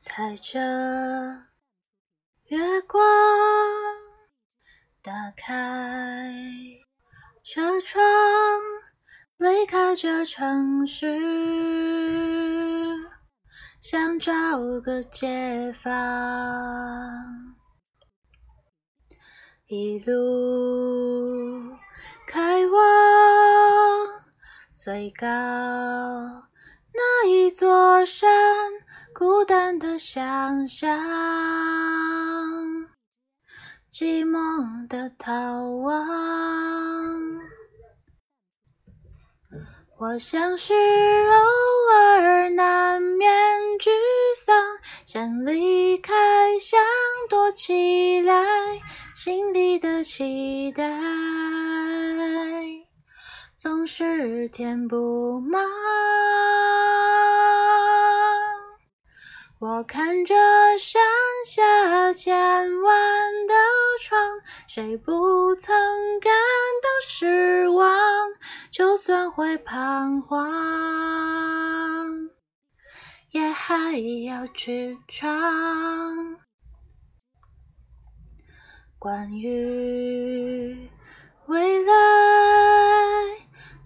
踩着月光，打开车窗，离开这城市，想找个解放。一路开往最高那一座山。孤单的想象，寂寞的逃亡。我像是偶尔难免沮丧，想离开，想躲起来，心里的期待总是填不满。我看着山下千万的窗，谁不曾感到失望？就算会彷徨，也还要去闯。关于未来，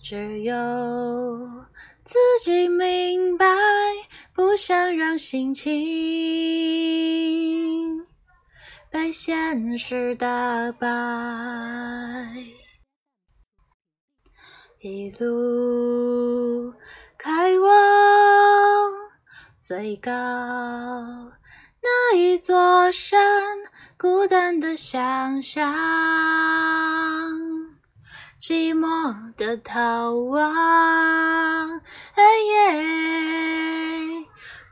只有自己明白。不想让心情被现实打败，一路开往最高那一座山，孤单的想象，寂寞的逃亡。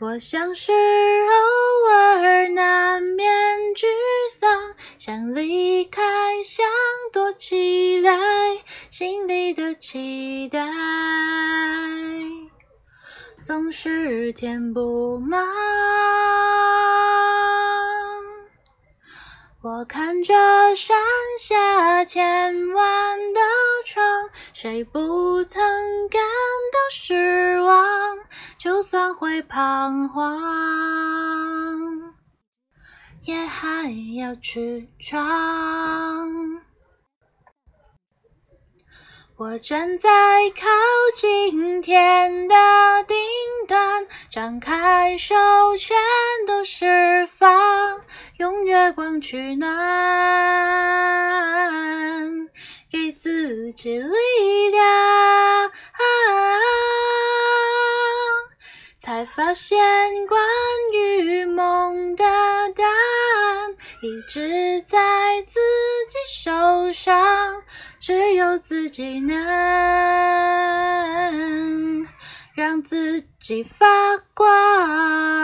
我像是偶尔难免沮丧，想离开，想躲起来，心里的期待总是填不满。我看着山下千万的窗，谁不曾感到失望？就算会彷徨，也还要去闯。我站在靠近天的顶端，张开手，全都释放，用月光取暖，给自己力量。发现，关于梦的答案一直在自己手上，只有自己能让自己发光。